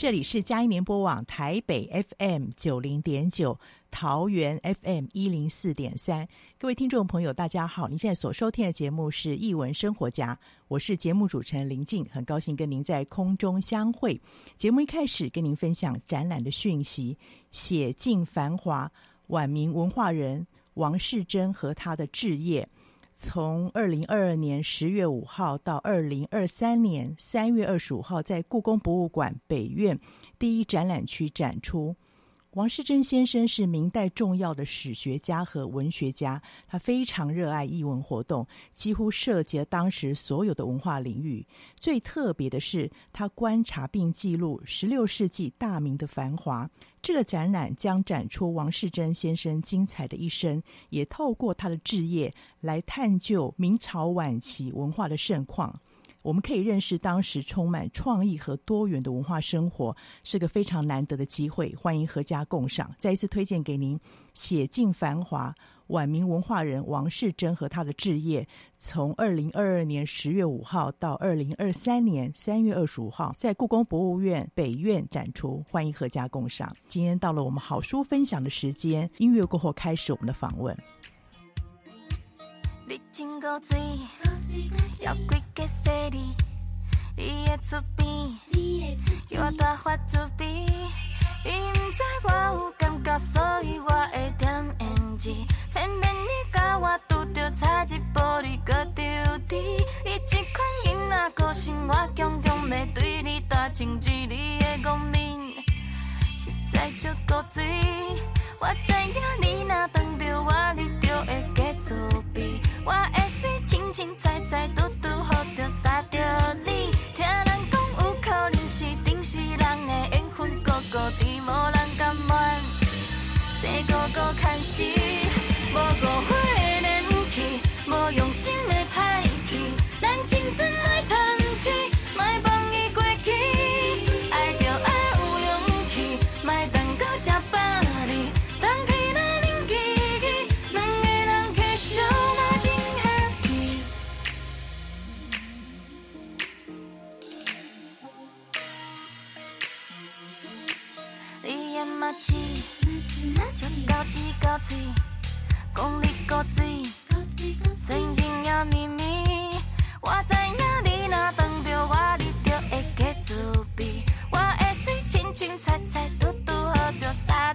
这里是嘉音联播网台北 FM 九零点九，桃园 FM 一零四点三。各位听众朋友，大家好！您现在所收听的节目是《艺文生活家》，我是节目主持人林静，很高兴跟您在空中相会。节目一开始跟您分享展览的讯息：写尽繁华，晚明文化人王世贞和他的置业。从二零二二年十月五号到二零二三年三月二十五号，在故宫博物馆北院第一展览区展出。王世贞先生是明代重要的史学家和文学家，他非常热爱艺文活动，几乎涉及当时所有的文化领域。最特别的是，他观察并记录十六世纪大明的繁华。这个展览将展出王世贞先生精彩的一生，也透过他的志业来探究明朝晚期文化的盛况。我们可以认识当时充满创意和多元的文化生活，是个非常难得的机会。欢迎阖家共赏，再一次推荐给您《写尽繁华：晚明文化人王世贞和他的志业》，从二零二二年十月五号到二零二三年三月二十五号，在故宫博物院北院展出。欢迎阖家共赏。今天到了我们好书分享的时间，音乐过后开始我们的访问。你真古锥，要跪给谁哩？你的出边，叫我大发慈悲。伊毋知我有感觉，所以我会点胭脂。偏偏你甲我拄着差一步，你阁着低。你这款囡仔个性，我强强要对你大情义。你的聪明实在足古锥。我知影你若当着我，你就会加自闭。我会随清清采采，独独好着杀着你。听人讲有可能是顶世人的缘分，个个甜，无人甘愿，生个个看死，马齿，就高起高嘴，讲你古锥，神经也秘密。我知影你若当着我，你就会加自卑。我会随清清采采，嘟嘟好着三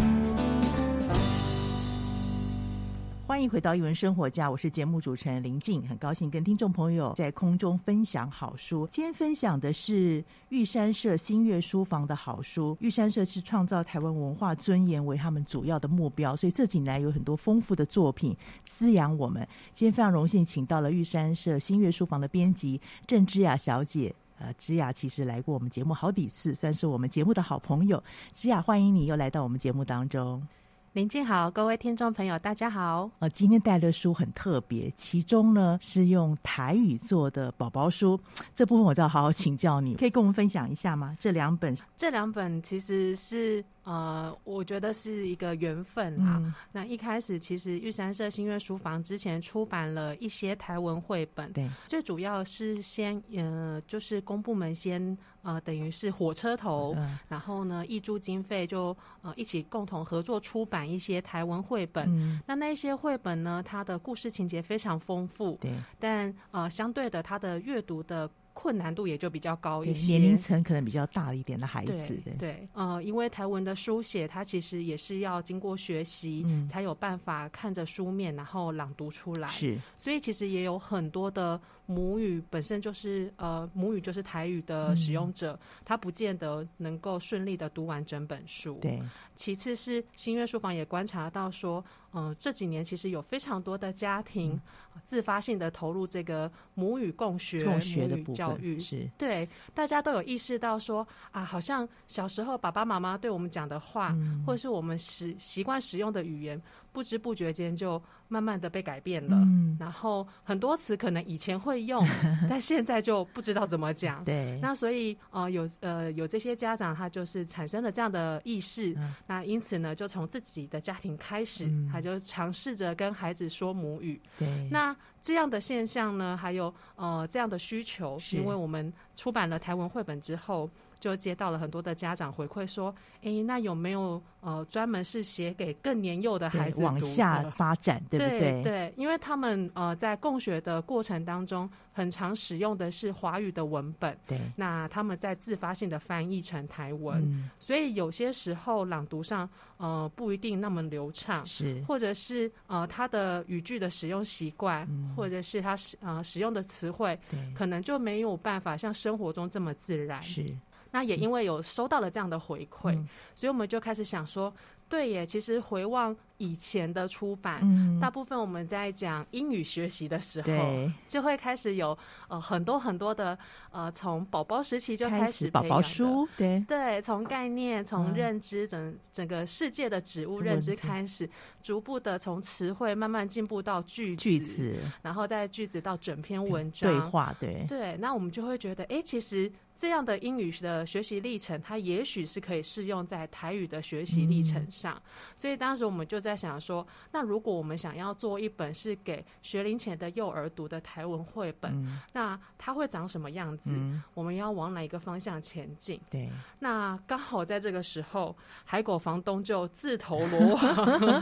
欢迎回到一文生活家，我是节目主持人林静，很高兴跟听众朋友在空中分享好书。今天分享的是玉山社新月书房的好书。玉山社是创造台湾文化尊严为他们主要的目标，所以这几年有很多丰富的作品滋养我们。今天非常荣幸请到了玉山社新月书房的编辑郑芝雅小姐。呃，芝雅其实来过我们节目好几次，算是我们节目的好朋友。芝雅，欢迎你又来到我们节目当中。林静好，各位听众朋友，大家好。呃，今天带的书很特别，其中呢是用台语做的宝宝书，这部分我就要好好请教你，可以跟我们分享一下吗？这两本，这两本其实是。呃，我觉得是一个缘分啦。嗯、那一开始，其实玉山社新月书房之前出版了一些台文绘本，对，最主要是先呃，就是公部门先呃，等于是火车头，嗯、然后呢，挹注经费就呃一起共同合作出版一些台文绘本。嗯、那那些绘本呢，它的故事情节非常丰富，对，但呃，相对的，它的阅读的。困难度也就比较高一些，年龄层可能比较大一点的孩子，对，对，呃，因为台文的书写，它其实也是要经过学习，嗯，才有办法看着书面然后朗读出来，是，所以其实也有很多的。母语本身就是呃，母语就是台语的使用者，嗯、他不见得能够顺利的读完整本书。对，其次是新月书房也观察到说，嗯、呃，这几年其实有非常多的家庭自发性的投入这个母语共学、共学的教育，是。对，大家都有意识到说啊，好像小时候爸爸妈妈对我们讲的话，嗯、或者是我们使习惯使用的语言。不知不觉间就慢慢的被改变了，嗯、然后很多词可能以前会用，但现在就不知道怎么讲。对，那所以呃有呃有这些家长他就是产生了这样的意识，嗯、那因此呢就从自己的家庭开始，嗯、他就尝试着跟孩子说母语。对，那这样的现象呢，还有呃这样的需求，是因为我们出版了台文绘本之后。就接到了很多的家长回馈说，哎、欸，那有没有呃专门是写给更年幼的孩子往下发展，对不对？对，对，因为他们呃在共学的过程当中，很常使用的是华语的文本，对，那他们在自发性的翻译成台文，嗯、所以有些时候朗读上呃不一定那么流畅，是，或者是呃他的语句的使用习惯，嗯、或者是他使呃使用的词汇，对，可能就没有办法像生活中这么自然，是。那也因为有收到了这样的回馈，嗯、所以我们就开始想说，对耶，其实回望。以前的出版，嗯、大部分我们在讲英语学习的时候，就会开始有呃很多很多的呃从宝宝时期就开始宝宝书，对。对，从概念、从认知整、嗯、整个世界的植物认知开始，逐步的从词汇慢慢进步到句子，句子，然后再句子到整篇文章。对话，对。对，那我们就会觉得，哎，其实这样的英语的学习历程，它也许是可以适用在台语的学习历程上，嗯、所以当时我们就在。在想说，那如果我们想要做一本是给学龄前的幼儿读的台文绘本，嗯、那它会长什么样子？嗯、我们要往哪一个方向前进？对，那刚好在这个时候，海狗房东就自投罗网。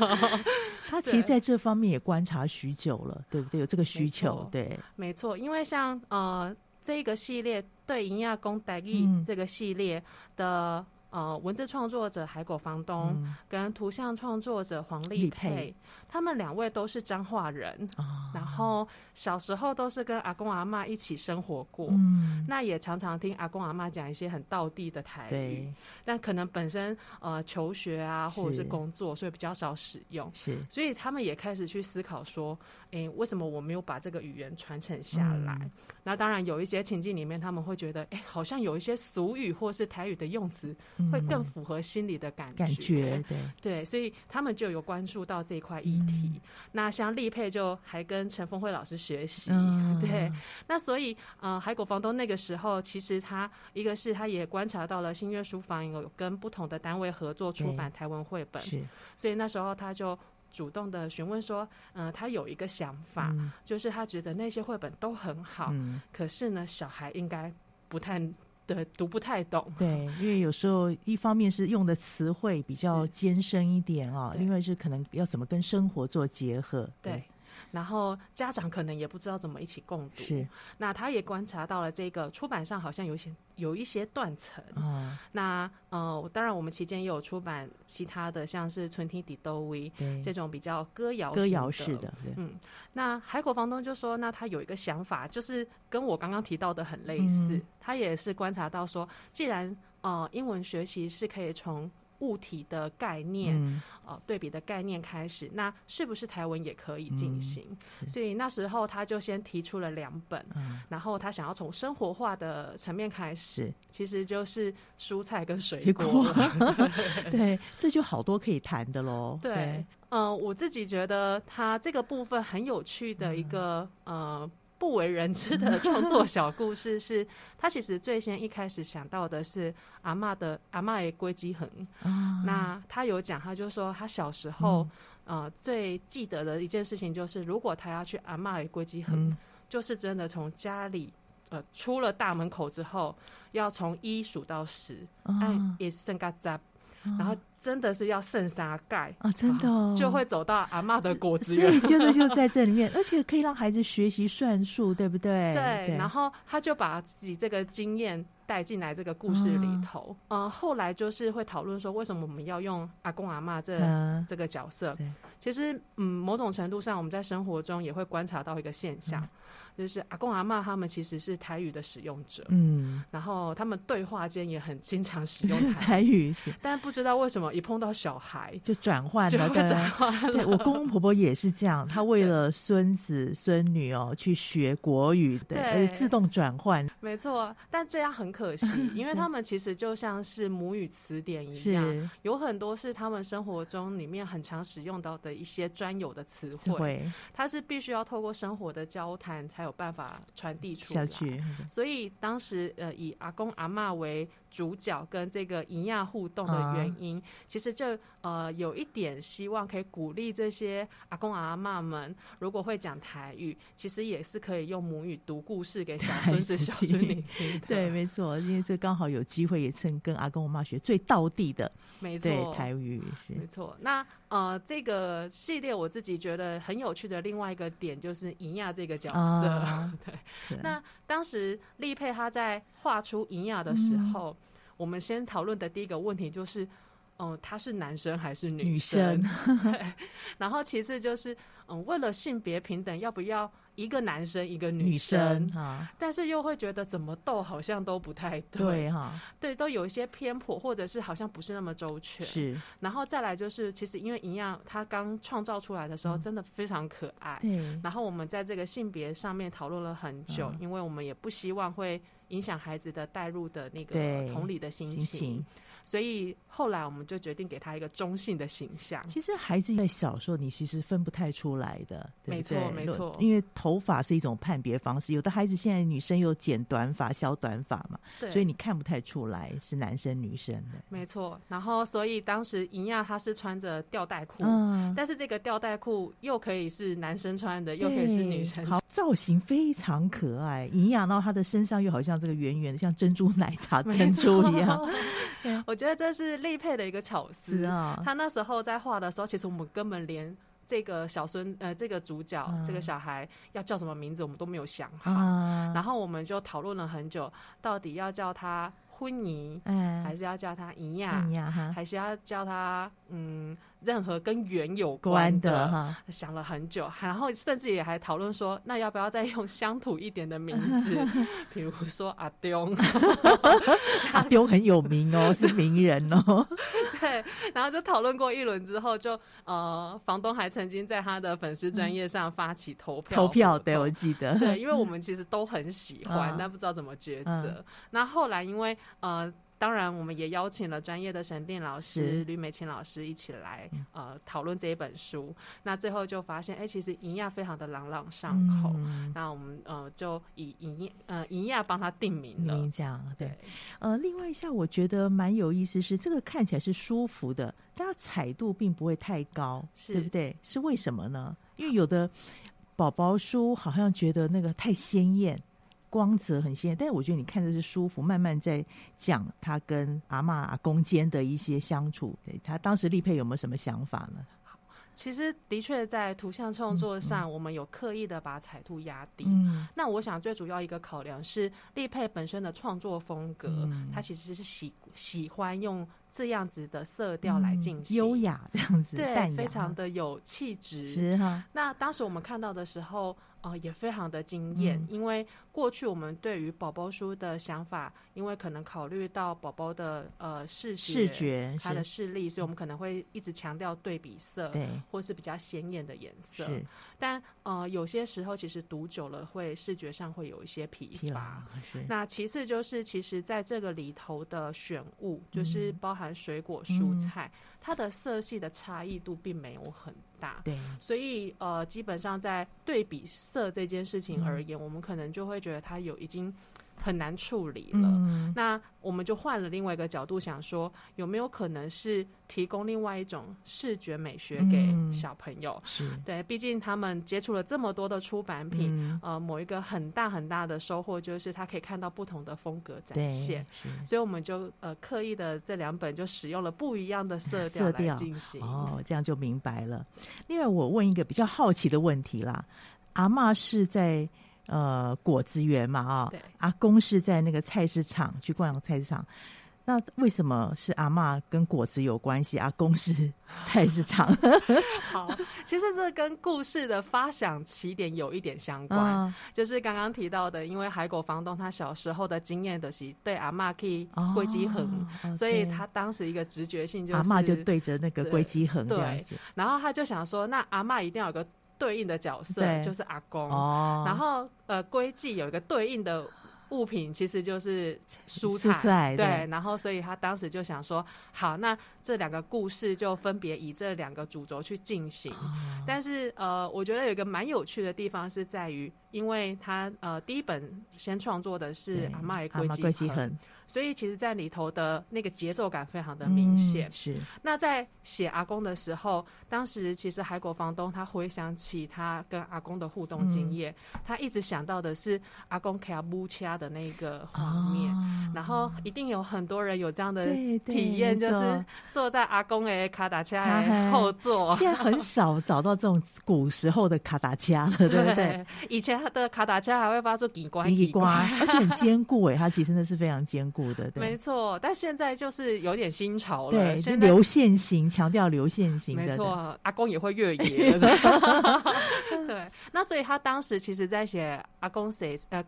他其实在这方面也观察许久了，对不对？有这个需求，错对，没错。因为像呃这一个系列对营亚公代义这个系列的。呃，文字创作者海狗房东跟图像创作者黄丽佩，他们两位都是彰化人，哦、然后小时候都是跟阿公阿妈一起生活过，嗯、那也常常听阿公阿妈讲一些很道地的台语，但可能本身呃求学啊或者是工作，所以比较少使用，是，所以他们也开始去思考说，哎、欸，为什么我没有把这个语言传承下来？嗯、那当然有一些情境里面，他们会觉得，哎、欸，好像有一些俗语或是台语的用词。会更符合心理的感觉，感觉对对，所以他们就有关注到这一块议题。嗯、那像丽佩就还跟陈峰辉老师学习，嗯、对。那所以呃，海狗房东那个时候，其实他一个是他也观察到了新月书房有跟不同的单位合作出版台文绘本，是。所以那时候他就主动的询问说，嗯、呃，他有一个想法，嗯、就是他觉得那些绘本都很好，嗯、可是呢，小孩应该不太。对，读不太懂。对，因为有时候一方面是用的词汇比较艰深一点啊，另外是可能要怎么跟生活做结合。对。对然后家长可能也不知道怎么一起共读，是。那他也观察到了这个出版上好像有些有一些断层。哦。那呃，当然我们期间也有出版其他的，像是《春天的都威》这种比较歌谣歌谣式的。嗯。那海口房东就说，那他有一个想法，就是跟我刚刚提到的很类似。嗯。他也是观察到说，既然呃英文学习是可以从。物体的概念，嗯、呃，对比的概念开始，那是不是台文也可以进行？嗯、所以那时候他就先提出了两本，嗯、然后他想要从生活化的层面开始，其实就是蔬菜跟水果。对，这就好多可以谈的喽。对，嗯、呃，我自己觉得他这个部分很有趣的一个，嗯、呃。不为人知的创作小故事是，他其实最先一开始想到的是阿嬷的阿嬷的龟记横。那他有讲，他就说他小时候，嗯、呃，最记得的一件事情就是，如果他要去阿嬷的龟记横，嗯、就是真的从家里呃出了大门口之后，要从一数到十，哎，也剩个杂，然后。真的是要剩沙盖啊！真的、哦、就会走到阿嬷的果子园，所以就是就在这里面，而且可以让孩子学习算术，对不对？对。对，然后他就把自己这个经验带进来这个故事里头。嗯、呃，后来就是会讨论说，为什么我们要用阿公阿妈这、嗯、这个角色？其实，嗯，某种程度上，我们在生活中也会观察到一个现象。嗯就是阿公阿嬷他们其实是台语的使用者，嗯，然后他们对话间也很经常使用台语，但不知道为什么一碰到小孩就转换了，就转换了。对，我公公婆婆也是这样，他为了孙子孙女哦去学国语，对，而且自动转换。没错，但这样很可惜，因为他们其实就像是母语词典一样，有很多是他们生活中里面很常使用到的一些专有的词汇，他是必须要透过生活的交谈才有。办法传递出来，所以当时呃以阿公阿嬷为主角跟这个银亚互动的原因，啊、其实就呃有一点希望可以鼓励这些阿公阿妈们，如果会讲台语，其实也是可以用母语读故事给小孙子小孙女 听。对，没错，因为这刚好有机会也趁跟阿公阿妈学最道地的，没错，台语是。没错。那呃这个系列我自己觉得很有趣的另外一个点就是银亚这个角色。啊。对，是那当时丽佩她在画出银亚的时候，嗯、我们先讨论的第一个问题就是，嗯、呃，他是男生还是女生？女生 然后其次就是，嗯、呃，为了性别平等，要不要一个男生一个女生？女生啊、但是又会觉得怎么斗好像都不太对，对哈，对，都有一些偏颇，或者是好像不是那么周全。是，然后再来就是，其实因为营养它刚创造出来的时候，真的非常可爱。对、嗯，然后我们在这个性别上面讨论了很久，嗯、因为我们也不希望会。影响孩子的代入的那个同理的心情，心情，所以后来我们就决定给他一个中性的形象。其实孩子在小时候，你其实分不太出来的，对对没错没错。因为头发是一种判别方式，有的孩子现在女生又剪短发、削短发嘛，对所以你看不太出来是男生女生的。没错。然后，所以当时银亚她是穿着吊带裤，嗯，但是这个吊带裤又可以是男生穿的，又可以是女生穿，好，造型非常可爱。银亚，然后他的身上又好像。这个圆圆的，像珍珠奶茶珍珠一样。我觉得这是立佩的一个巧思啊。他那时候在画的时候，其实我们根本连这个小孙呃，这个主角、嗯、这个小孩要叫什么名字，我们都没有想好。啊、然后我们就讨论了很久，到底要叫他昏尼，嗯、还是要叫他尼亚，嗯、还是要叫他嗯。任何跟圆有关的，关的哈，想了很久，然后甚至也还讨论说，那要不要再用乡土一点的名字，比如说阿丢，阿丢很有名哦，是名人哦。对，然后就讨论过一轮之后就，就呃，房东还曾经在他的粉丝专业上发起投票，投票，对，我记得，对，因为我们其实都很喜欢，嗯、但不知道怎么抉择。嗯、那后来因为呃。当然，我们也邀请了专业的审定老师吕美琴老师一起来呃讨论这一本书。那最后就发现，哎、欸，其实银亚非常的朗朗上口。嗯、那我们呃就以银呃银亚帮他定名了。这样对。呃，另外一下我觉得蛮有意思是，这个看起来是舒服的。但它彩度并不会太高，对不对？是为什么呢？因为有的宝宝书好像觉得那个太鲜艳。光泽很鲜艳，但是我觉得你看的是舒服，慢慢在讲他跟阿嬷阿公间的一些相处。对，他当时立佩有没有什么想法呢？好，其实的确在图像创作上，我们有刻意的把彩度压低。嗯，那我想最主要一个考量是立佩本身的创作风格，嗯、他其实是喜喜欢用这样子的色调来进行，优、嗯、雅这样子，对，非常的有气质。是哈。那当时我们看到的时候。哦、呃，也非常的惊艳，嗯、因为过去我们对于宝宝书的想法，因为可能考虑到宝宝的呃视觉、视觉他的视力，所以我们可能会一直强调对比色，对，或是比较鲜艳的颜色。但呃有些时候其实读久了会视觉上会有一些疲乏。是，那其次就是其实在这个里头的选物，就是包含水果、蔬菜，嗯、它的色系的差异度并没有很大。对，所以呃基本上在对比色这件事情而言，嗯、我们可能就会觉得它有已经很难处理了。嗯、那我们就换了另外一个角度想说，有没有可能是提供另外一种视觉美学给小朋友？嗯、是对，毕竟他们接触了这么多的出版品，嗯、呃，某一个很大很大的收获就是他可以看到不同的风格展现。所以我们就呃刻意的这两本就使用了不一样的色调来进行。哦，这样就明白了。另外，我问一个比较好奇的问题啦。阿嬷是在呃果子园嘛啊、阿公是在那个菜市场去逛菜市场，那为什么是阿嬷跟果子有关系？阿公是 菜市场？好，其实这跟故事的发想起点有一点相关，嗯、就是刚刚提到的，因为海狗房东他小时候的经验的是对阿嬷可以归基横，哦、所以他当时一个直觉性就是阿嬷就对着那个归基横这样子，对，然后他就想说，那阿嬷一定要有个。对应的角色就是阿公，哦、然后呃，归记有一个对应的物品，其实就是蔬菜，蔬菜对，对，然后所以他当时就想说，好，那这两个故事就分别以这两个主轴去进行，哦、但是呃，我觉得有一个蛮有趣的地方是在于，因为他呃第一本先创作的是阿妈的归基横。所以其实，在里头的那个节奏感非常的明显。嗯、是。那在写阿公的时候，当时其实海国房东他回想起他跟阿公的互动经验，嗯、他一直想到的是阿公卡布恰的那个画面。哦、然后一定有很多人有这样的体验，就是坐在阿公的卡达恰后座。现在很少找到这种古时候的卡达恰了，对不对？以前的卡达车还会发出叽呱叽呱，而且很坚固哎，它其实真的是非常坚固的。没错，但现在就是有点新潮了。对，是流线型，强调流线型的。没错，阿公也会越野。对，那所以他当时其实在写阿公谁呃，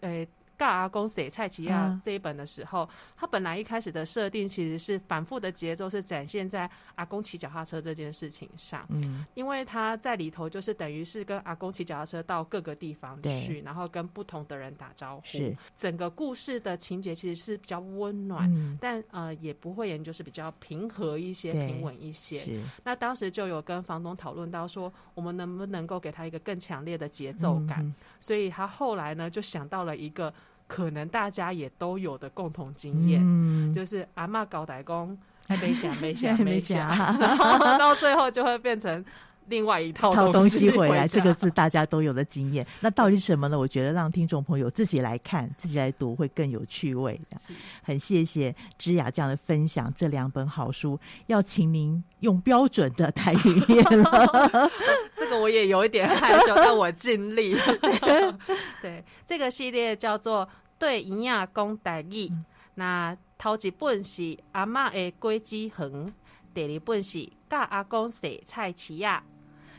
呃。大阿公写蔡奇亚这一本的时候，嗯、他本来一开始的设定其实是反复的节奏，是展现在阿公骑脚踏车这件事情上。嗯，因为他在里头就是等于是跟阿公骑脚踏车到各个地方去，然后跟不同的人打招呼。是整个故事的情节其实是比较温暖，嗯、但呃也不会演就是比较平和一些、平稳一些。那当时就有跟房东讨论到说，我们能不能够给他一个更强烈的节奏感？嗯、所以他后来呢就想到了一个。可能大家也都有的共同经验，嗯、就是阿妈搞代工，还没想，没想，没想，然后到最后就会变成另外一套东西回来。这个是大家都有的经验。那到底是什么呢？我觉得让听众朋友自己来看，自己来读会更有趣味。很谢谢芝雅这样的分享，这两本好书要请您用标准的台语念了。这个我也有一点害羞，但我尽力。对，这个系列叫做。对婴仔讲台语，那头一本是阿嬷的归基横，第二本是教阿公洗菜市啊。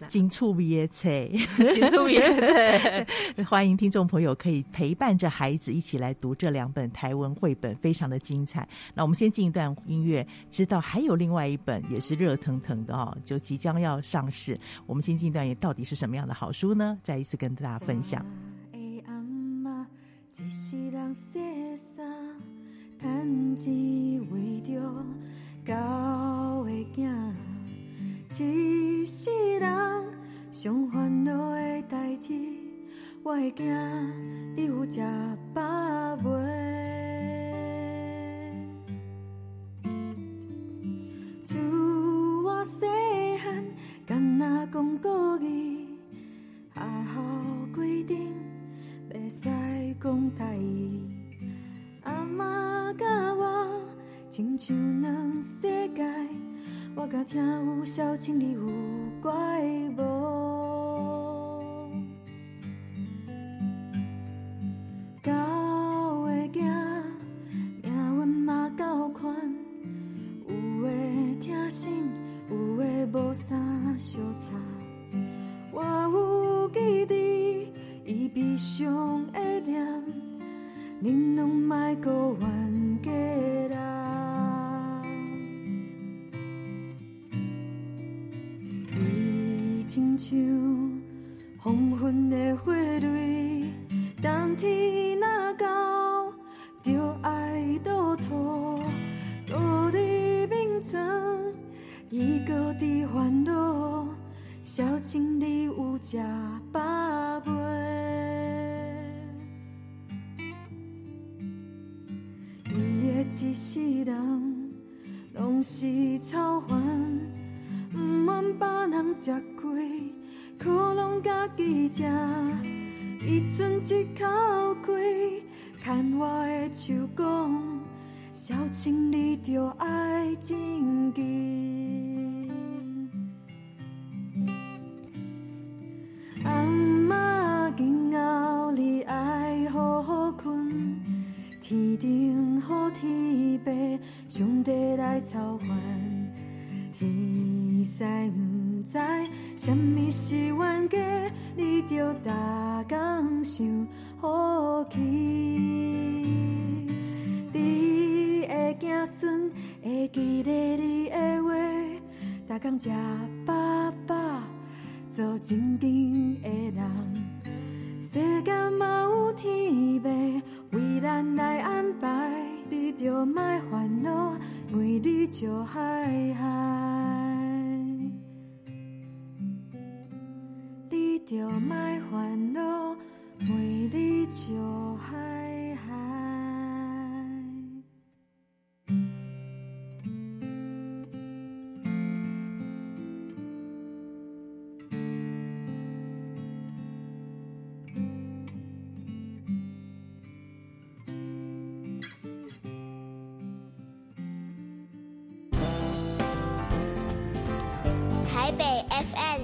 金触味的册，真趣味的册。欢迎听众朋友可以陪伴着孩子一起来读这两本台文绘本，非常的精彩。那我们先进一段音乐，知道还有另外一本也是热腾腾的哦，就即将要上市。我们先进一段，也到底是什么样的好书呢？再一次跟大家分享。一世人洗衫，趁钱为着狗会囝。一世人上烦恼的代志，我会惊你有食饱未？自我细汉，敢若讲故意，学校规定。会使讲台语。阿妈甲我亲像两世界，我甲听有小青你有怪无？狗的惊，命运嘛够宽，有的疼心，有的无啥相差。我有记得，伊悲伤的脸，恁拢莫搁冤家啦。伊亲像黄昏的花蕊，冬天剩一口气，牵我的手讲，小青，你着静地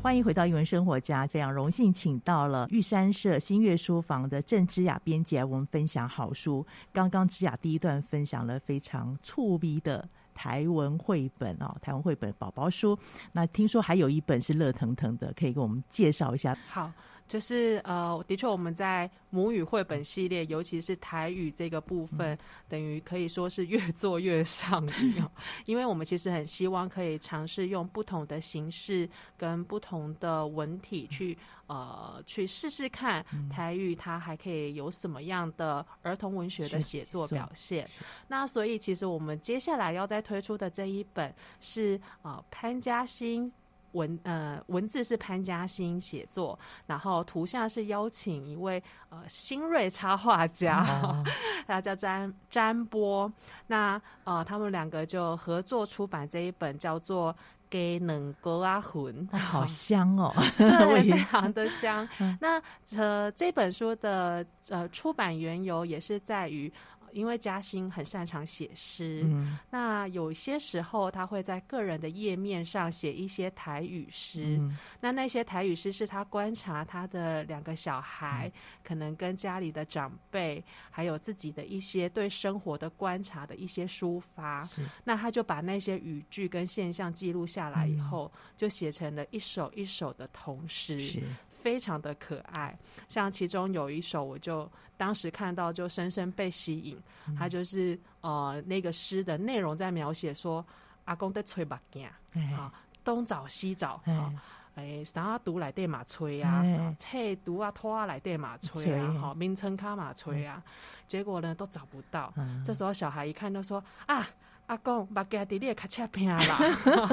欢迎回到语文生活家，非常荣幸请到了玉山社新月书房的郑之雅编辑来我们分享好书。刚刚之雅第一段分享了非常趣味的台文绘本哦，台文绘本宝宝书。那听说还有一本是热腾腾的，可以给我们介绍一下。好。就是呃，的确我们在母语绘本系列，尤其是台语这个部分，嗯、等于可以说是越做越上瘾，因为我们其实很希望可以尝试用不同的形式跟不同的文体去呃去试试看台语它还可以有什么样的儿童文学的写作表现。那所以其实我们接下来要再推出的这一本是呃潘嘉欣。文呃文字是潘嘉欣写作，然后图像是邀请一位呃新锐插画家，他、哦、叫詹詹波。那呃他们两个就合作出版这一本叫做《给能哥阿魂》，好香哦，对，非常的香。那呃这本书的呃出版缘由也是在于。因为嘉欣很擅长写诗，嗯，那有些时候他会在个人的页面上写一些台语诗，嗯。那那些台语诗是他观察他的两个小孩，嗯，可能跟家里的长辈，还有自己的一些对生活的观察的一些抒发。那他就把那些语句跟现象记录下来以后，嗯，就写成了一首一首的童诗。非常的可爱，像其中有一首，我就当时看到就深深被吸引。他、嗯、就是呃那个诗的内容在描写说，阿公在吹目镜，啊东找西找，啊诶啥读来对马吹啊，册读啊拖啊来对马吹啊，好名称卡马吹啊，结果呢都找不到、嗯。这时候小孩一看就说啊。阿公把家弟弟卡恰片啦，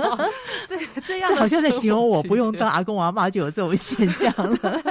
这这样这好像在形容我不用当阿公阿妈就有这种现象了。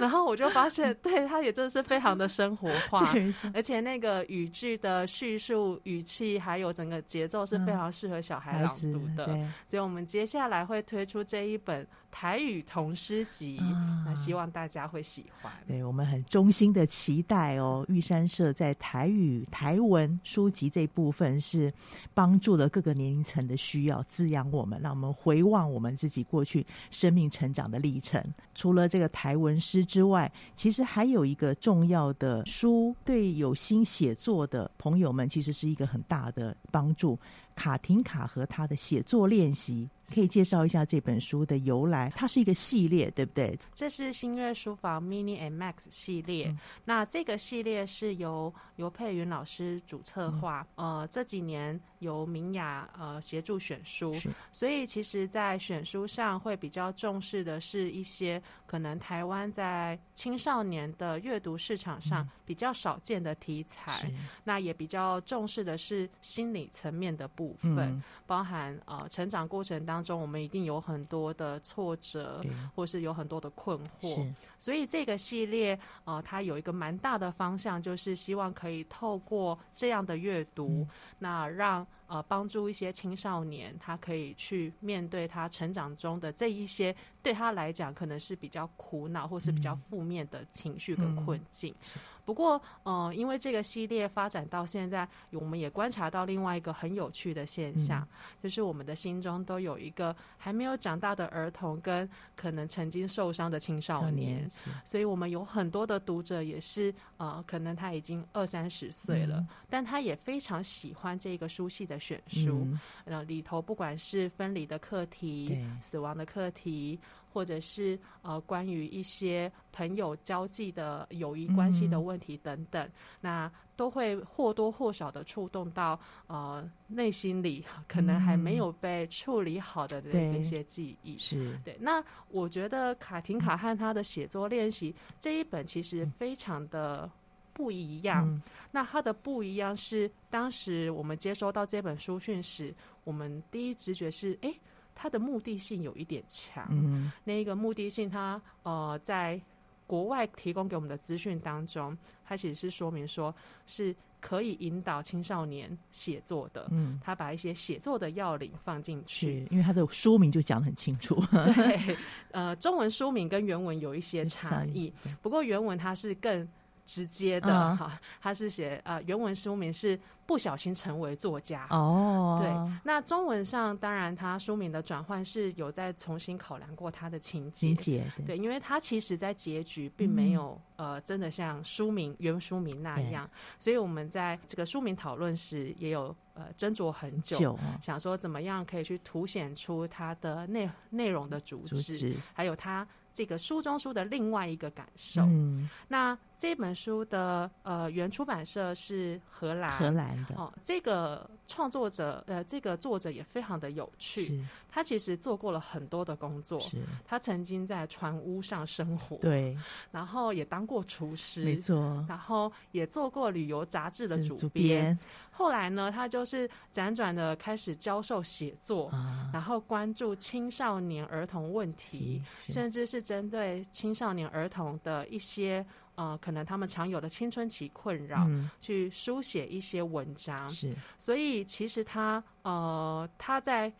然后我就发现，对，他也真的是非常的生活化，而且那个语句的叙述语气还有整个节奏是非常适合小孩朗读的。所以，我们接下来会推出这一本台语童诗集，那希望大家会喜欢。对，我们很衷心的期待哦，玉山社在台语台文书籍这一部分是。帮助了各个年龄层的需要，滋养我们，让我们回望我们自己过去生命成长的历程。除了这个台文诗之外，其实还有一个重要的书，对有心写作的朋友们，其实是一个很大的帮助。卡廷卡和他的写作练习，可以介绍一下这本书的由来。它是一个系列，对不对？这是新月书房 Mini and Max 系列。嗯、那这个系列是由尤佩云老师主策划。嗯、呃，这几年由明雅呃协助选书，所以其实，在选书上会比较重视的是一些可能台湾在青少年的阅读市场上比较少见的题材。嗯、那也比较重视的是心理层面的部分。包含呃成长过程当中，我们一定有很多的挫折，对。或是有很多的困惑，所以这个系列呃，它有一个蛮大的方向，就是希望可以透过这样的阅读，嗯、那让。呃，帮助一些青少年，他可以去面对他成长中的这一些对他来讲可能是比较苦恼或是比较负面的情绪跟困境。嗯、不过，呃，因为这个系列发展到现在，我们也观察到另外一个很有趣的现象，嗯、就是我们的心中都有一个还没有长大的儿童跟可能曾经受伤的青少年，所以我们有很多的读者也是呃，可能他已经二三十岁了，嗯、但他也非常喜欢这个书系的。选书，然后里头不管是分离的课题、死亡的课题，或者是呃关于一些朋友交际的友谊关系的问题等等，嗯、那都会或多或少的触动到呃内心里可能还没有被处理好的那一些记忆。是对。那我觉得卡廷卡和他的写作练习、嗯、这一本其实非常的。不一样，嗯、那它的不一样是当时我们接收到这本书讯时，我们第一直觉是，哎，它的目的性有一点强。嗯、那一个目的性它，它呃，在国外提供给我们的资讯当中，它其实是说明说是可以引导青少年写作的。嗯，他把一些写作的要领放进去，因为他的书名就讲得很清楚。对，呃，中文书名跟原文有一些差异，不过原文它是更。直接的哈，嗯、他是写呃原文书名是不小心成为作家哦，对，那中文上当然他书名的转换是有在重新考量过他的情节，对，对，因为他其实在结局并没有、嗯、呃真的像书名原书名那样，所以我们在这个书名讨论时也有呃斟酌很久，想说怎么样可以去凸显出它的内内容的主旨，主旨。还有它。这个书中书的另外一个感受。嗯，那这本书的呃原出版社是荷兰，荷兰的哦。这个创作者呃，这个作者也非常的有趣。他其实做过了很多的工作。是他曾经在船屋上生活，对，然后也当过厨师，没错，然后也做过旅游杂志的主编。后来呢，他就是辗转的开始教授写作，啊、然后关注青少年儿童问题，甚至是针对青少年儿童的一些呃，可能他们常有的青春期困扰，嗯、去书写一些文章。是，所以其实他呃，他在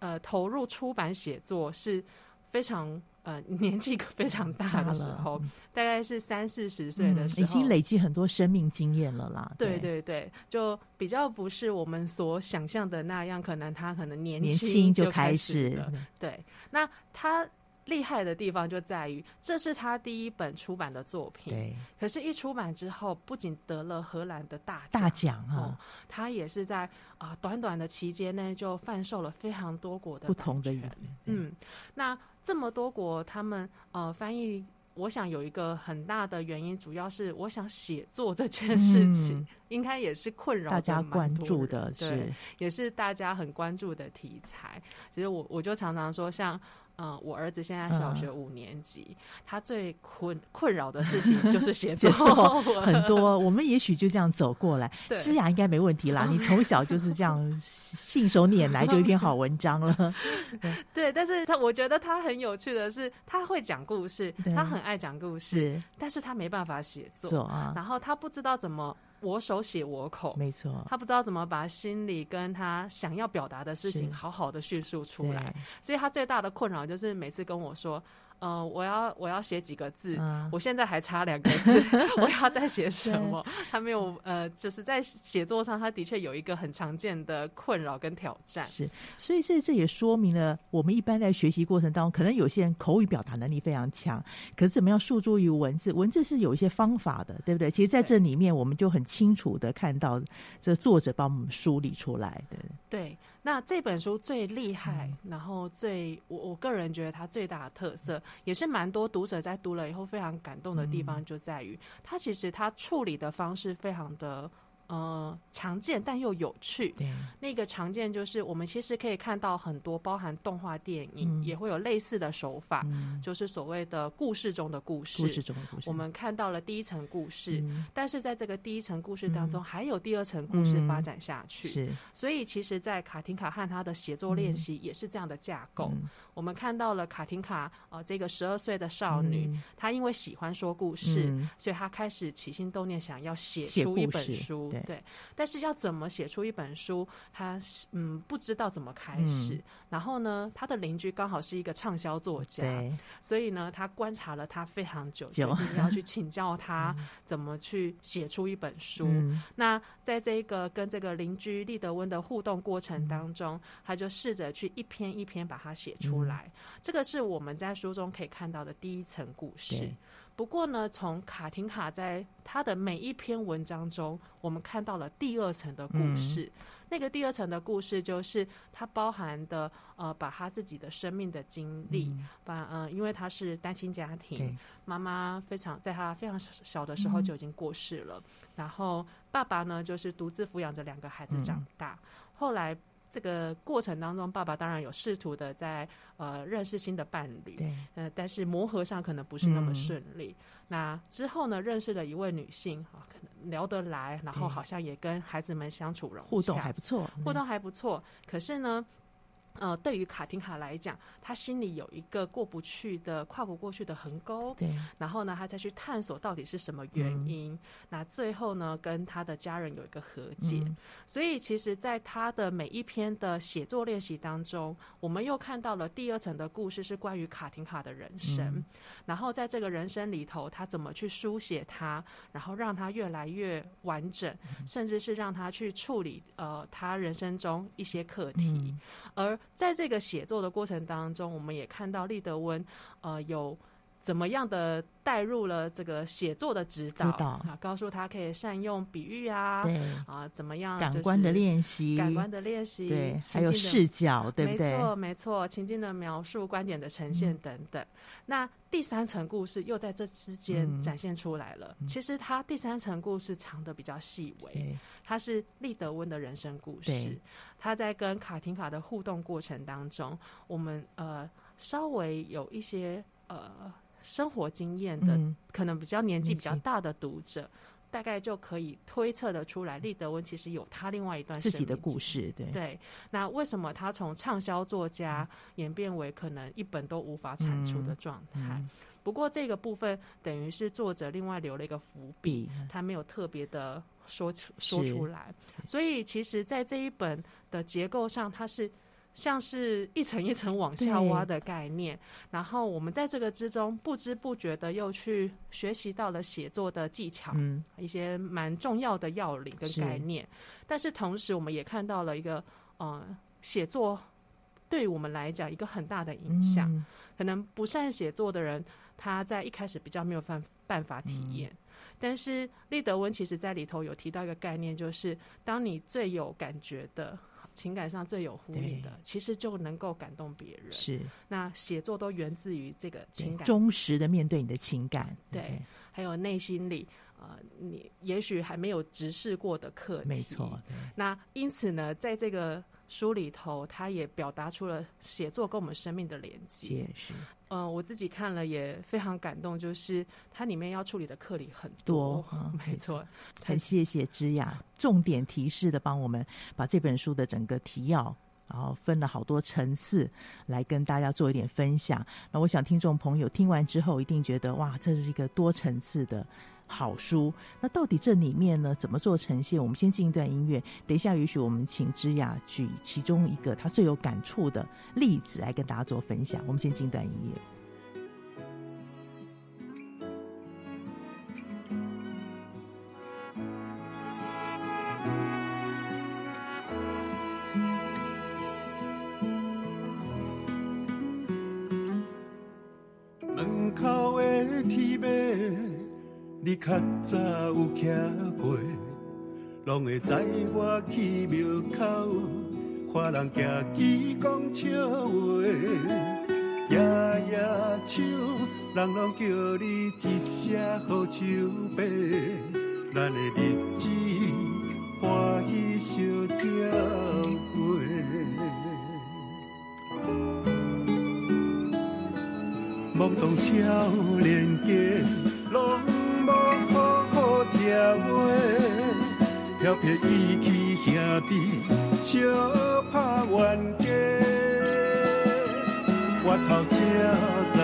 呃投入出版写作是非常。呃，年纪 非常大的时候，了大概是三四十岁的时候，嗯、已经累积很多生命经验了啦。对对对，就比较不是我们所想象的那样，可能他可能年轻就开始了。对，那他厉害的地方就在于，这是他第一本出版的作品。对，可是，一出版之后，不仅得了荷兰的大大奖啊、哦，他也是在啊、呃、短短的期间内就贩售了非常多国的不同的语言。嗯，那。这么多国，他们呃翻译，我想有一个很大的原因，主要是我想写作这件事情，嗯、应该也是困扰大家关注的，对，是也是大家很关注的题材。其实我我就常常说，像嗯，我儿子现在小学五年级，嗯、他最困困扰的事情就 是写作，很多。我们也许就这样走过来，芝雅应该没问题啦。你从小就是这样 信手拈来就一篇好文章了。对，但是他我觉得他很有趣的是，他会讲故事，他很爱讲故事，但是他没办法写作啊，然后他不知道怎么。我手写我口，没错。他不知道怎么把心里跟他想要表达的事情好好的叙述出来，所以他最大的困扰就是每次跟我说。呃，我要我要写几个字，嗯、我现在还差两个字，我要再写什么？他没有呃，就是在写作上，他的确有一个很常见的困扰跟挑战。是，所以这这也说明了，我们一般在学习过程当中，可能有些人口语表达能力非常强，可是怎么样诉诸于文字？文字是有一些方法的，对不对？其实在这里面，我们就很清楚的看到，这作者帮我们梳理出来的。对。那这本书最厉害，嗯、然后最我我个人觉得它最大的特色，也是蛮多读者在读了以后非常感动的地方，就在于它其实它处理的方式非常的。呃，常见但又有趣。对，那个常见就是我们其实可以看到很多包含动画电影、嗯、也会有类似的手法，嗯、就是所谓的故事中的故事。故事中的故事，我们看到了第一层故事，嗯、但是在这个第一层故事当中，还有第二层故事发展下去。是、嗯，所以其实，在卡廷卡和他的写作练习也是这样的架构。嗯、我们看到了卡廷卡，呃，这个十二岁的少女，嗯、她因为喜欢说故事，嗯、所以她开始起心动念，想要写出一本书。对，但是要怎么写出一本书，他嗯不知道怎么开始。嗯、然后呢，他的邻居刚好是一个畅销作家，所以呢，他观察了他非常久，就决定要去请教他 怎么去写出一本书。嗯、那在这个跟这个邻居利德温的互动过程当中，嗯、他就试着去一篇一篇把它写出来。嗯、这个是我们在书中可以看到的第一层故事。不过呢，从卡廷卡在他的每一篇文章中，我们看到了第二层的故事。嗯、那个第二层的故事就是他包含的呃，把他自己的生命的经历，嗯、把呃，因为他是单亲家庭，妈妈非常在他非常小的时候就已经过世了，嗯、然后爸爸呢就是独自抚养着两个孩子长大，嗯、后来。这个过程当中，爸爸当然有试图的在呃认识新的伴侣，对，呃，但是磨合上可能不是那么顺利。嗯、那之后呢，认识了一位女性啊，可能聊得来，然后好像也跟孩子们相处融洽，互动还不错，互动还不错。可是呢。呃，对于卡廷卡来讲，他心里有一个过不去的、跨不过去的横沟。对。然后呢，他再去探索到底是什么原因。嗯、那最后呢，跟他的家人有一个和解。嗯、所以，其实，在他的每一篇的写作练习当中，我们又看到了第二层的故事，是关于卡廷卡的人生。嗯、然后，在这个人生里头，他怎么去书写他，然后让他越来越完整，嗯、甚至是让他去处理呃他人生中一些课题，嗯、而。在这个写作的过程当中，我们也看到立德温，呃，有怎么样的带入了这个写作的指导，道啊，告诉他可以善用比喻啊，对。啊，怎么样感官的练习，感官的练习，对，还有视角，对不对？没错，没错，情境的描述、观点的呈现等等。嗯、那第三层故事又在这之间展现出来了。嗯、其实它第三层故事藏的比较细微，它是利德温的人生故事。他在跟卡廷卡的互动过程当中，我们呃稍微有一些呃生活经验的，嗯、可能比较年纪比较大的读者，嗯、大概就可以推测得出来，利德温其实有他另外一段自己的故事。对。对，那为什么他从畅销作家演变为可能一本都无法产出的状态？嗯。嗯、不过这个部分等于是作者另外留了一个伏笔，嗯、他没有特别的。说出说出来，所以其实，在这一本的结构上，它是像是一层一层往下挖的概念。然后我们在这个之中，不知不觉的又去学习到了写作的技巧，一些蛮重要的要领跟概念。但是同时，我们也看到了一个，呃，写作对我们来讲一个很大的影响。可能不善写作的人，他在一开始比较没有办办法体验。但是利德温其实在里头有提到一个概念，就是当你最有感觉的情感上最有呼应的，其实就能够感动别人。是，那写作都源自于这个情感，忠实的面对你的情感。对，还有内心里，呃，你也许还没有直视过的课题。没错。那因此呢，在这个书里头，他也表达出了写作跟我们生命的连接。是。嗯、呃，我自己看了也非常感动，就是它里面要处理的课题很多。没错。很谢谢芝雅重点提示的帮我们把这本书的整个提要。然后分了好多层次来跟大家做一点分享。那我想听众朋友听完之后一定觉得哇，这是一个多层次的好书。那到底这里面呢，怎么做呈现？我们先进一段音乐，等一下允许我们请芝雅举其中一个他最有感触的例子来跟大家做分享。我们先进一段音乐。拢会知我去庙口，看人行起讲笑话，夜夜唱，人拢叫你一声好手伯，咱的日子欢喜相照过，懵懂少年家，调皮义气兄弟，相拍冤家。我头才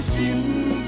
心。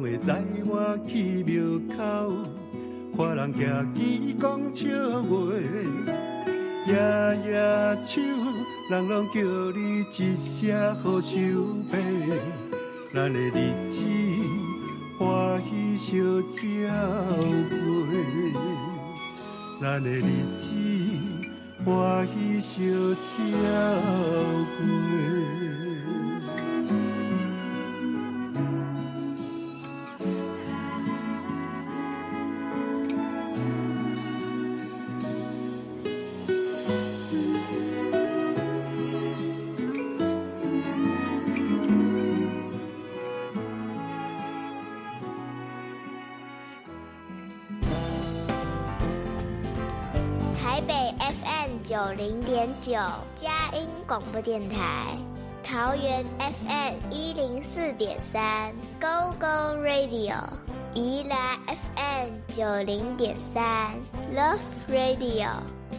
拢会知我去庙口，看人行起讲笑话，夜夜唱，人拢叫你一声好手伯，咱的日子欢喜相照过，咱的日子欢喜相照过。点九佳音广播电台，桃园 FM 一零四点三，Go Go Radio；宜兰 FM 九零点三，Love Radio。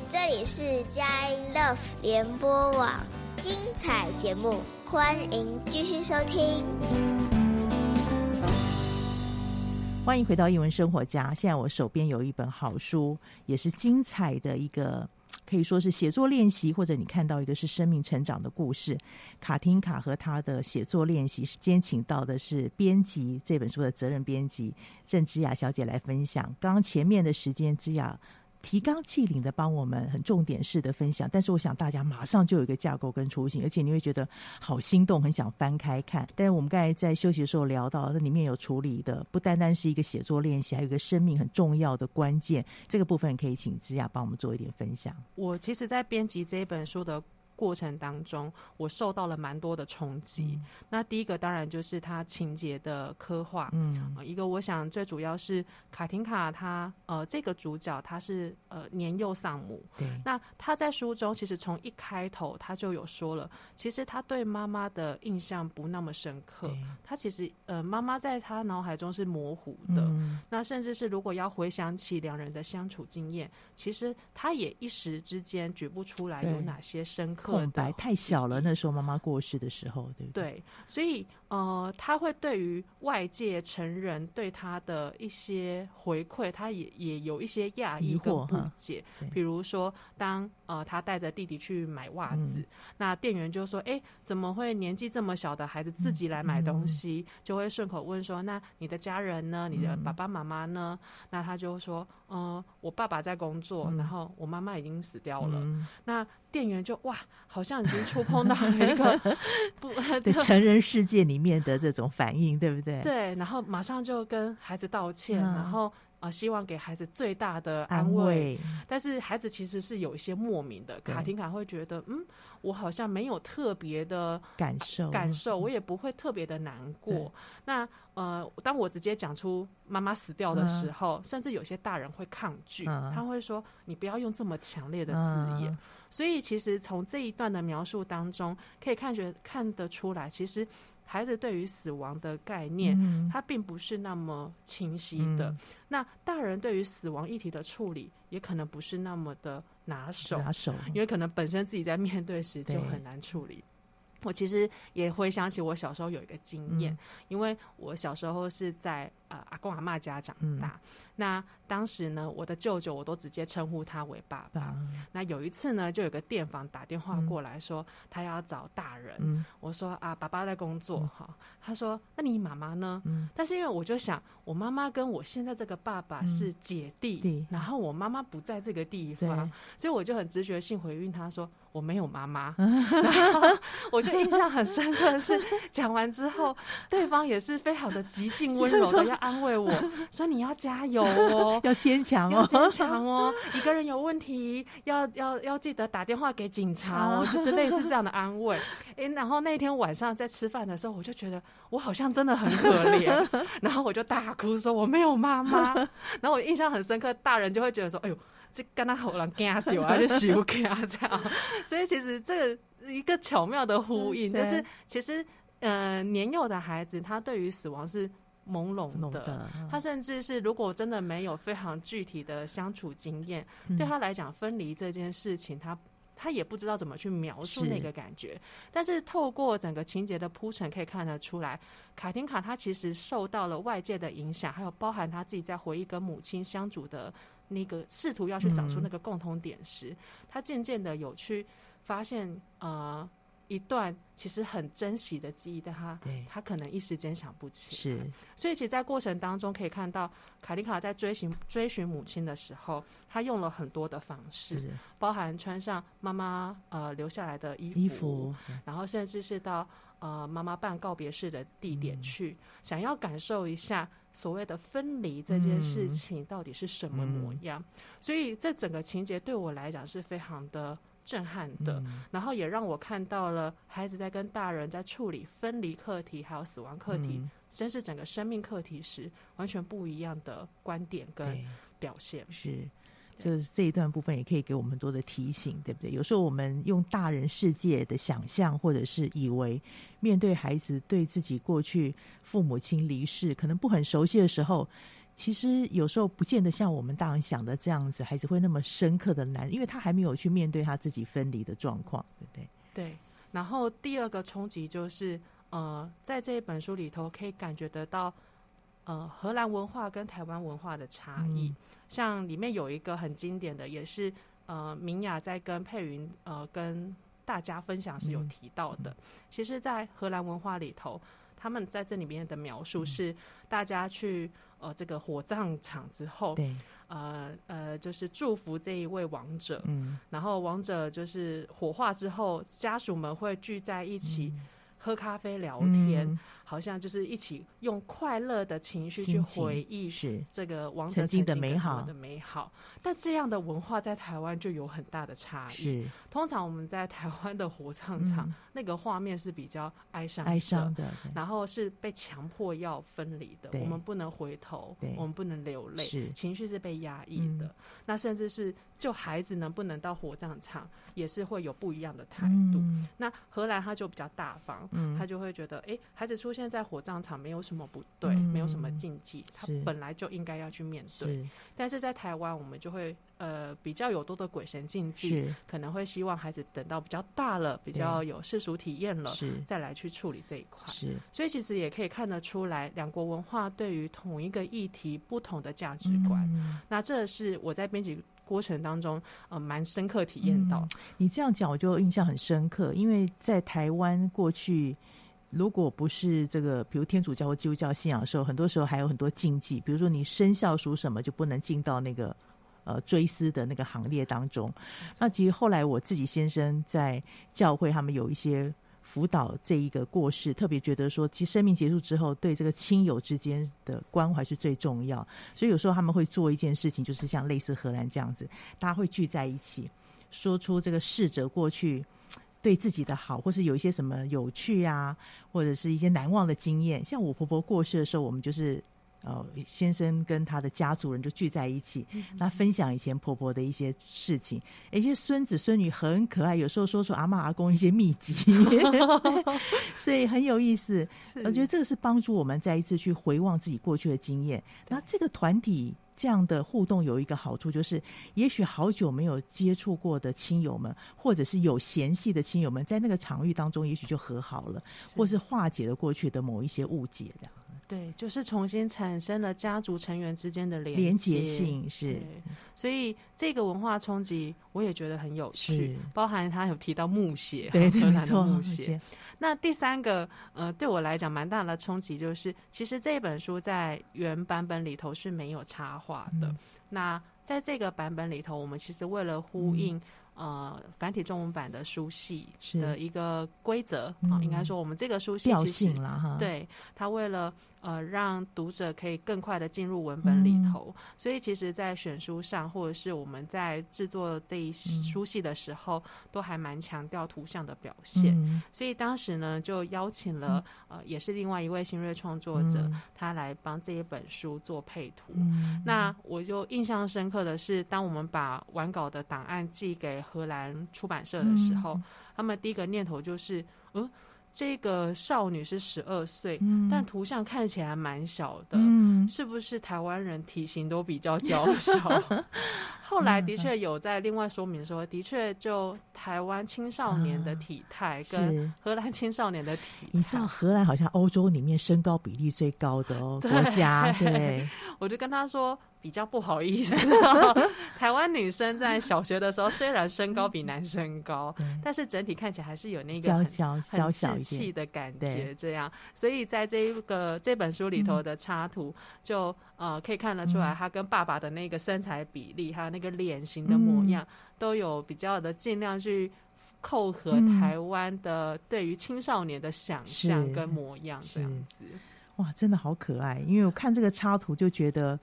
这里是佳音 Love 联播网，精彩节目，欢迎继续收听。欢迎回到英文生活家。现在我手边有一本好书，也是精彩的一个。可以说是写作练习，或者你看到一个是生命成长的故事。卡汀卡和他的写作练习，今天请到的是编辑这本书的责任编辑郑之雅小姐来分享。刚刚前面的时间，之雅。提纲挈领的帮我们很重点式的分享，但是我想大家马上就有一个架构跟雏形，而且你会觉得好心动，很想翻开看。但是我们刚才在休息的时候聊到，那里面有处理的不单单是一个写作练习，还有一个生命很重要的关键。这个部分可以请芝雅帮我们做一点分享。我其实，在编辑这一本书的。过程当中，我受到了蛮多的冲击。嗯、那第一个当然就是他情节的刻画，嗯、呃，一个我想最主要是卡廷卡他呃这个主角他是呃年幼丧母，对。那他在书中其实从一开头他就有说了，其实他对妈妈的印象不那么深刻，他其实呃妈妈在他脑海中是模糊的，嗯、那甚至是如果要回想起两人的相处经验，其实他也一时之间举不出来有哪些深刻。空白太小了，那时候妈妈过世的时候，对不对？对，所以呃，他会对于外界成人对他的一些回馈，他也也有一些讶异跟不解。比如说，当呃他带着弟弟去买袜子，嗯、那店员就说：“哎、欸，怎么会年纪这么小的孩子自己来买东西？”嗯、就会顺口问说：“那你的家人呢？你的爸爸妈妈呢？”嗯、那他就说：“嗯、呃，我爸爸在工作，嗯、然后我妈妈已经死掉了。嗯”那店员就哇，好像已经触碰到了一个 不 对成人世界里面的这种反应，对不对？对，然后马上就跟孩子道歉，嗯、然后呃，希望给孩子最大的安慰。安慰。但是孩子其实是有一些莫名的，卡廷卡会觉得，嗯，我好像没有特别的感受，感受，我也不会特别的难过。那呃，当我直接讲出妈妈死掉的时候，嗯、甚至有些大人会抗拒，嗯、他会说：“你不要用这么强烈的字眼。嗯”所以，其实从这一段的描述当中，可以看觉看得出来，其实孩子对于死亡的概念，嗯、他并不是那么清晰的。嗯、那大人对于死亡议题的处理，也可能不是那么的拿手，拿手，因为可能本身自己在面对时就很难处理。我其实也回想起我小时候有一个经验，嗯、因为我小时候是在呃阿公阿妈家长大，嗯、那当时呢，我的舅舅我都直接称呼他为爸爸。嗯、那有一次呢，就有个电访打电话过来说，他要找大人。嗯、我说啊，爸爸在工作哈。嗯、他说，那你妈妈呢？嗯、但是因为我就想，我妈妈跟我现在这个爸爸是姐弟，嗯、然后我妈妈不在这个地方，所以我就很直觉性回应他说。我没有妈妈，然后我就印象很深刻的是，讲完之后，对方也是非常的极尽温柔的要安慰我 说：“你要加油哦，要坚强哦，要坚强哦，一个人有问题要要要记得打电话给警察哦，就是类似这样的安慰。”诶，然后那天晚上在吃饭的时候，我就觉得我好像真的很可怜，然后我就大哭说：“我没有妈妈。”然后我印象很深刻，大人就会觉得说：“哎呦。”这跟他好人惊掉啊，就羞给他这样，所以其实这个一个巧妙的呼应，就是其实呃年幼的孩子他对于死亡是朦胧的，他甚至是如果真的没有非常具体的相处经验，对他来讲分离这件事情，他他也不知道怎么去描述那个感觉。但是透过整个情节的铺陈，可以看得出来，卡廷卡他其实受到了外界的影响，还有包含他自己在回忆跟母亲相处的。那个试图要去找出那个共同点时，嗯、他渐渐的有去发现，呃，一段其实很珍惜的记忆，但他对他可能一时间想不起。是，所以其实，在过程当中可以看到，卡廷卡在追寻追寻母亲的时候，他用了很多的方式，包含穿上妈妈呃留下来的衣服，衣服然后甚至是到呃妈妈办告别式的地点去，嗯、想要感受一下。所谓的分离这件事情到底是什么模样？嗯、所以这整个情节对我来讲是非常的震撼的，嗯、然后也让我看到了孩子在跟大人在处理分离课题还有死亡课题，真、嗯、是整个生命课题时完全不一样的观点跟表现。是。就是这一段部分也可以给我们多的提醒，对不对？有时候我们用大人世界的想象，或者是以为面对孩子对自己过去父母亲离世可能不很熟悉的时候，其实有时候不见得像我们大人想的这样子，孩子会那么深刻的难，因为他还没有去面对他自己分离的状况，对不对？对。然后第二个冲击就是，呃，在这一本书里头可以感觉得到，呃，荷兰文化跟台湾文化的差异。嗯、像里面有一个很经典的，也是呃，明雅在跟佩云呃跟大家分享时有提到的。嗯、其实，在荷兰文化里头，他们在这里面的描述是，大家去呃这个火葬场之后。对呃呃，就是祝福这一位亡者，嗯，然后亡者就是火化之后，家属们会聚在一起喝咖啡聊天。嗯好像就是一起用快乐的情绪去回忆是。这个王者曾经的美好。的美好，但这样的文化在台湾就有很大的差异。是，通常我们在台湾的火葬场、嗯、那个画面是比较哀伤哀伤的，然后是被强迫要分离的，我们不能回头，我们不能流泪，情绪是被压抑的、嗯。那甚至是就孩子能不能到火葬场，也是会有不一样的态度。嗯、那荷兰他就比较大方，嗯、他就会觉得，哎、欸，孩子出现。在火葬场没有什么不对，嗯、没有什么禁忌，他本来就应该要去面对。是，但是在台湾，我们就会呃比较有多的鬼神禁忌，可能会希望孩子等到比较大了，比较有世俗体验了，再来去处理这一块。是，所以其实也可以看得出来，两国文化对于同一个议题不同的价值观。嗯、那这是我在编辑过程当中呃蛮深刻体验到、你这样讲，我就印象很深刻，因为在台湾过去。如果不是这个，比如天主教或基督教信仰的时候，很多时候还有很多禁忌，比如说你生肖属什么就不能进到那个呃追思的那个行列当中。那其实后来我自己先生在教会，他们有一些辅导这一个过世，特别觉得说，其实生命结束之后，对这个亲友之间的关怀是最重要。所以有时候他们会做一件事情，就是像类似荷兰这样子，大家会聚在一起，说出这个逝者过去。对自己的好，或是有一些什么有趣啊，或者是一些难忘的经验。像我婆婆过世的时候，我们就是。呃，先生跟他的家族人就聚在一起，那分享以前婆婆的一些事情，一些孙子孙女很可爱，有时候说出阿妈阿公一些秘籍，所以很有意思。我觉得这个是帮助我们再一次去回望自己过去的经验。那这个团体这样的互动有一个好处，就是也许好久没有接触过的亲友们，或者是有嫌隙的亲友们，在那个场域当中，也许就和好了，或是化解了过去的某一些误解的。对，就是重新产生了家族成员之间的连连结性，是，所以这个文化冲击我也觉得很有趣，包含他有提到木鞋，对，对，没错，木鞋。那第三个，呃，对我来讲蛮大的冲击就是，其实这本书在原版本里头是没有插画的，嗯。那在这个版本里头，我们其实为了呼应。嗯呃，繁体中文版的书系的一个规则啊，嗯、应该说我们这个书系其实了对他为了呃让读者可以更快的进入文本里头，嗯、所以其实，在选书上或者是我们在制作这一书系的时候，嗯、都还蛮强调图像的表现。嗯、所以当时呢，就邀请了、嗯、呃，也是另外一位新锐创作者，嗯、他来帮这一本书做配图。嗯、那我就印象深刻的是，当我们把完稿的档案寄给荷兰出版社的时候，嗯、他们第一个念头就是，嗯，这个少女是十二岁，但图像看起来蛮小的，嗯，是不是台湾人体型都比较娇小？后来的确有在另外说明说，的确就台湾青少年的体态跟荷兰青少年的体态，你知道荷兰好像欧洲里面身高比例最高的哦国家，对，我就跟他说。比较不好意思，台湾女生在小学的时候虽然身高比男生高，但是整体看起来还是有那个很很稚气的感觉。这样，所以在这一个这本书里头的插图，就呃可以看得出来，他跟爸爸的那个身材比例，还有那个脸型的模样，都有比较的尽量去扣合台湾的对于青少年的想象跟模样这样子。哇，真的好可爱！因为我看这个插图就觉得。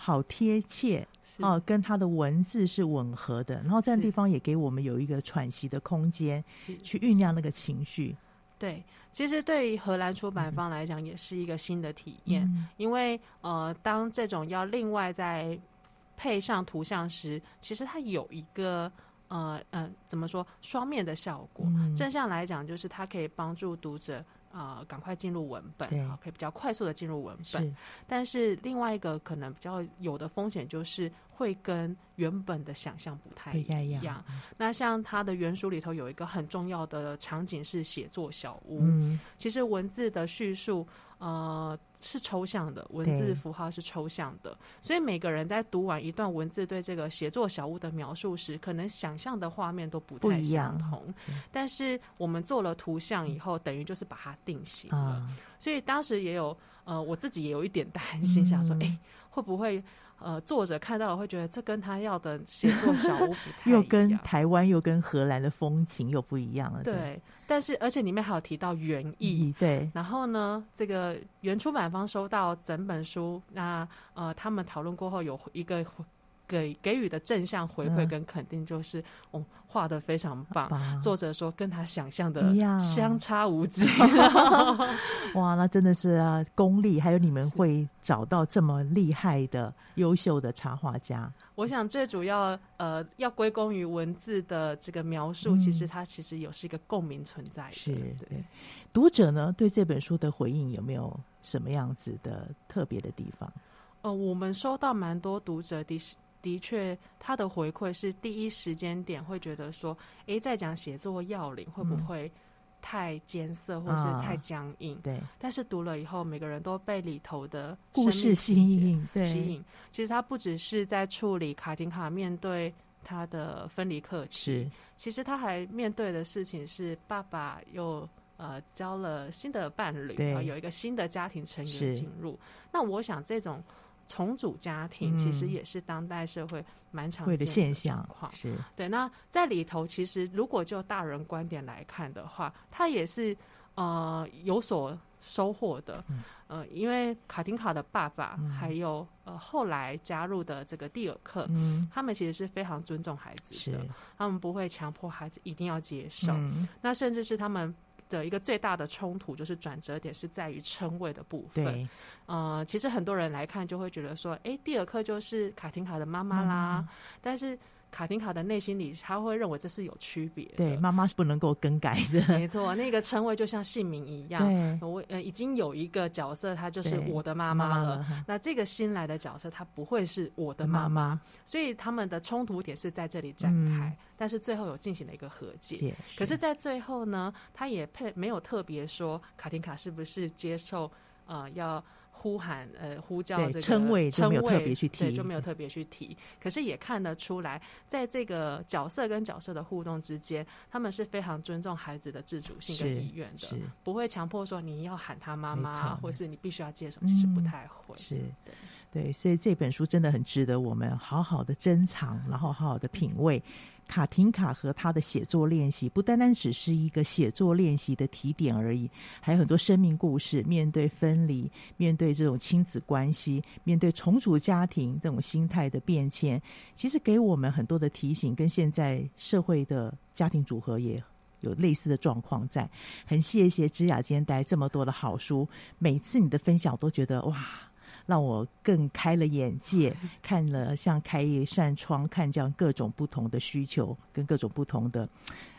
好贴切哦，跟他的文字是吻合的，然后这样地方也给我们有一个喘息的空间，去酝酿那个情绪。对，其实对于荷兰出版方来讲，也是一个新的体验，嗯、因为呃，当这种要另外再配上图像时，其实它有一个呃呃怎么说双面的效果。嗯、正向来讲，就是它可以帮助读者。呃，赶快进入文本，啊，可以比较快速的进入文本。是，但是另外一个可能比较有的风险就是会跟原本的想象不太一样。一样，那像它的原书里头有一个很重要的场景是写作小屋。嗯，其实文字的叙述，呃。是抽象的，文字符号是抽象的，所以每个人在读完一段文字对这个写作小屋的描述时，可能想象的画面都不太相同。但是我们做了图像以后，等于就是把它定型了。嗯、所以当时也有，呃，我自己也有一点担心，想说，哎、会不会？呃，作者看到我会觉得这跟他要的写作小屋不太 一样，又跟台湾又跟荷兰的风情又不一样了。对，对，但是而且里面还有提到原意。对，然后呢，这个原出版方收到整本书，那呃，他们讨论过后有一个。给给予的正向回馈跟肯定就是，嗯、哦，画的非常棒。棒作者说跟他想象的相差无几。哇，那真的是啊，功力还有你们会找到这么厉害的、优秀的插画家。我想最主要呃，要归功于文字的这个描述，嗯、其实它其实有是一个共鸣存在的。是对读者呢，对这本书的回应有没有什么样子的特别的地方？呃，我们收到蛮多读者的。的确，他的回馈是第一时间点会觉得说，哎，在讲写作要领会不会太艰涩或是太僵硬？嗯、对。但是读了以后，每个人都被里头的故事吸引，吸引。其实他不只是在处理卡廷卡面对他的分离课题，其实他还面对的事情是爸爸又呃交了新的伴侣，对，有一个新的家庭成员进入。那我想这种。重组家庭其实也是当代社会蛮常见的现象。是对。那在里头，其实如果就大人观点来看的话，他也是呃有所收获的。呃，因为卡廷卡的爸爸还有呃后来加入的这个蒂尔克，他们其实是非常尊重孩子的，他们不会强迫孩子一定要接受。那甚至是他们。的一个最大的冲突就是转折点是在于称谓的部分。对，呃，其实很多人来看就会觉得说，哎，蒂尔克就是卡廷卡的妈妈啦，嗯、但是。卡廷卡的内心里，他会认为这是有区别的。对，妈妈是不能够更改的。没错，那个称谓就像姓名一样。对，我呃已经有一个角色，她就是我的妈妈了。那这个新来的角色，她不会是我的妈妈。所以他们的冲突点是在这里展开，嗯、但是最后有进行了一个和解。是，可是，在最后呢，他也配没有特别说卡廷卡是不是接受呃要。呼喊呃，呼叫这个称谓，就没有特别去提，对，就没有特别去提。可是也看得出来，在这个角色跟角色的互动之间，他们是非常尊重孩子的自主性跟意愿的，不会强迫说你要喊他妈妈，或是你必须要接受，其实不太会。是对，对，所以这本书真的很值得我们好好的珍藏，然后好好的品味。卡廷卡和他的写作练习，不单单只是一个写作练习的提点而已，还有很多生命故事。面对分离，面对这种亲子关系，面对重组家庭这种心态的变迁，其实给我们很多的提醒。跟现在社会的家庭组合也有类似的状况在。很谢谢芝雅今天带来这么多的好书，每次你的分享我都觉得哇。让我更开了眼界，看了像开一扇窗，看这样各种不同的需求跟各种不同的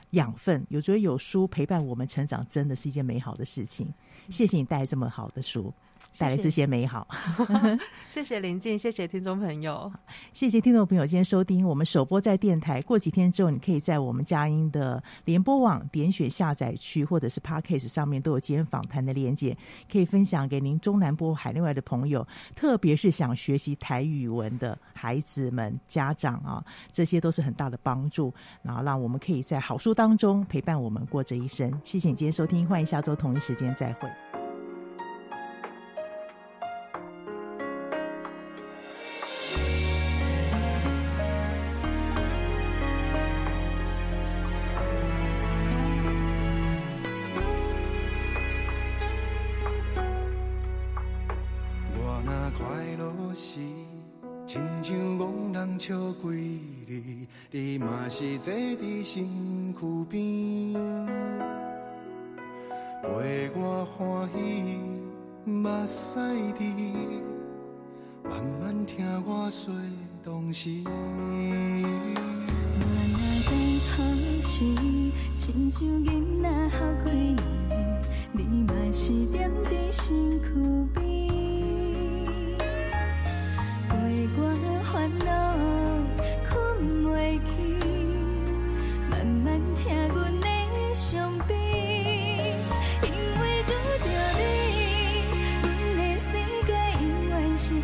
养分。有觉得有书陪伴我们成长，真的是一件美好的事情。谢谢你带这么好的书。带来这些美好，谢谢林静，谢谢听众朋友，谢谢听众朋友今天收听我们首播在电台。过几天之后，你可以在我们佳音的联播网点选下载区，或者是 Podcast 上面都有今天访谈的连接，可以分享给您中南部海内外的朋友，特别是想学习台语文的孩子们、家长啊，这些都是很大的帮助。然后让我们可以在好书当中陪伴我们过这一生。谢谢你今天收听，欢迎下周同一时间再会。是坐伫身躯边，陪我欢喜，目屎滴，慢慢听我说。当时。我若等透视，亲像囡仔学几年，你嘛是踮伫身躯边。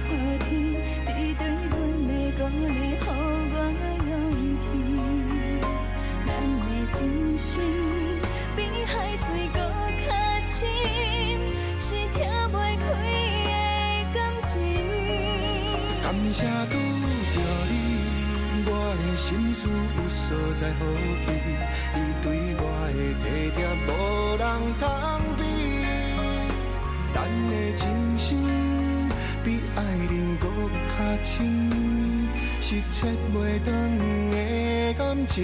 雨天。你对阮的鼓励，予我勇气。咱的真心比海水阁较深，是听袂开的感情。感谢拄着你，我的心事有所在好去。你对我的体贴无人通比，咱的真阁较深，是切袂断的感情，